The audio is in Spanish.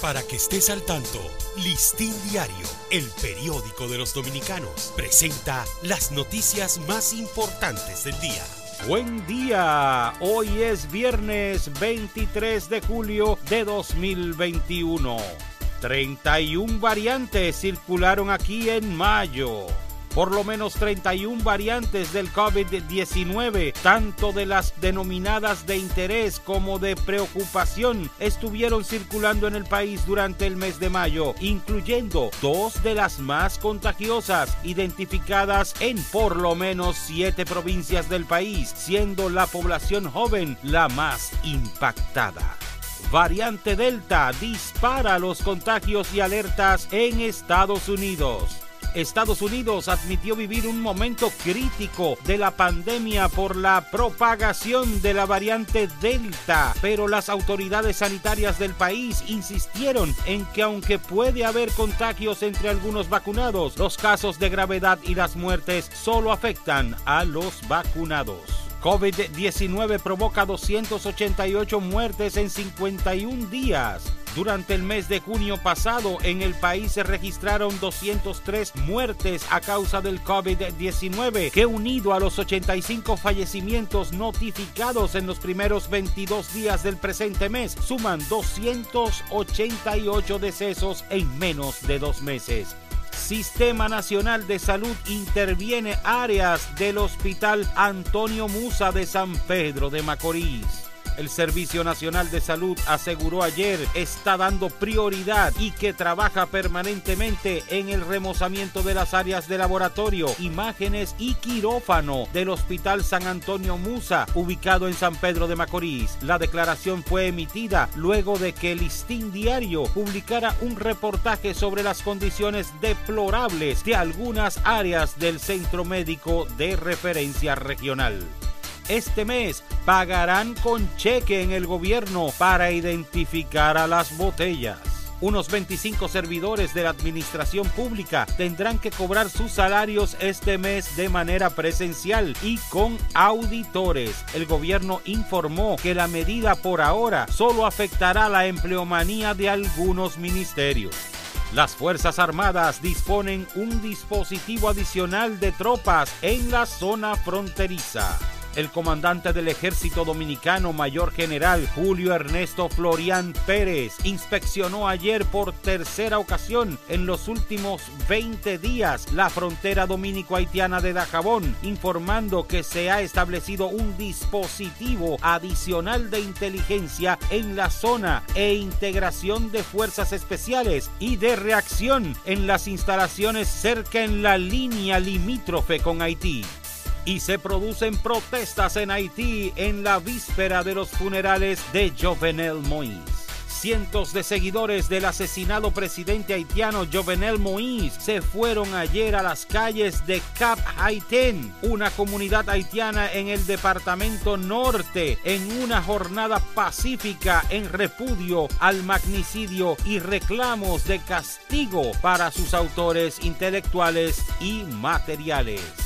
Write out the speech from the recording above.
Para que estés al tanto, Listín Diario, el periódico de los dominicanos, presenta las noticias más importantes del día. Buen día, hoy es viernes 23 de julio de 2021. 31 variantes circularon aquí en mayo por lo menos 31 variantes del COVID-19, tanto de las denominadas de interés como de preocupación, estuvieron circulando en el país durante el mes de mayo, incluyendo dos de las más contagiosas, identificadas en por lo menos siete provincias del país, siendo la población joven la más impactada variante Delta dispara los contagios y alertas en Estados Unidos. Estados Unidos admitió vivir un momento crítico de la pandemia por la propagación de la variante Delta, pero las autoridades sanitarias del país insistieron en que aunque puede haber contagios entre algunos vacunados, los casos de gravedad y las muertes solo afectan a los vacunados. COVID-19 provoca 288 muertes en 51 días. Durante el mes de junio pasado en el país se registraron 203 muertes a causa del COVID-19, que unido a los 85 fallecimientos notificados en los primeros 22 días del presente mes, suman 288 decesos en menos de dos meses. Sistema Nacional de Salud interviene áreas del Hospital Antonio Musa de San Pedro de Macorís. El Servicio Nacional de Salud aseguró ayer está dando prioridad y que trabaja permanentemente en el remozamiento de las áreas de laboratorio, imágenes y quirófano del Hospital San Antonio Musa, ubicado en San Pedro de Macorís. La declaración fue emitida luego de que el Listín Diario publicara un reportaje sobre las condiciones deplorables de algunas áreas del centro médico de referencia regional este mes pagarán con cheque en el gobierno para identificar a las botellas. Unos 25 servidores de la administración pública tendrán que cobrar sus salarios este mes de manera presencial y con auditores. El gobierno informó que la medida por ahora solo afectará la empleomanía de algunos ministerios. Las Fuerzas Armadas disponen un dispositivo adicional de tropas en la zona fronteriza el comandante del ejército dominicano, mayor general Julio Ernesto Florian Pérez, inspeccionó ayer por tercera ocasión en los últimos 20 días la frontera dominico-haitiana de Dajabón, informando que se ha establecido un dispositivo adicional de inteligencia en la zona e integración de fuerzas especiales y de reacción en las instalaciones cerca en la línea limítrofe con Haití y se producen protestas en Haití en la víspera de los funerales de Jovenel Moïse. Cientos de seguidores del asesinado presidente haitiano Jovenel Moïse se fueron ayer a las calles de Cap Haitén, una comunidad haitiana en el departamento norte, en una jornada pacífica en repudio al magnicidio y reclamos de castigo para sus autores intelectuales y materiales.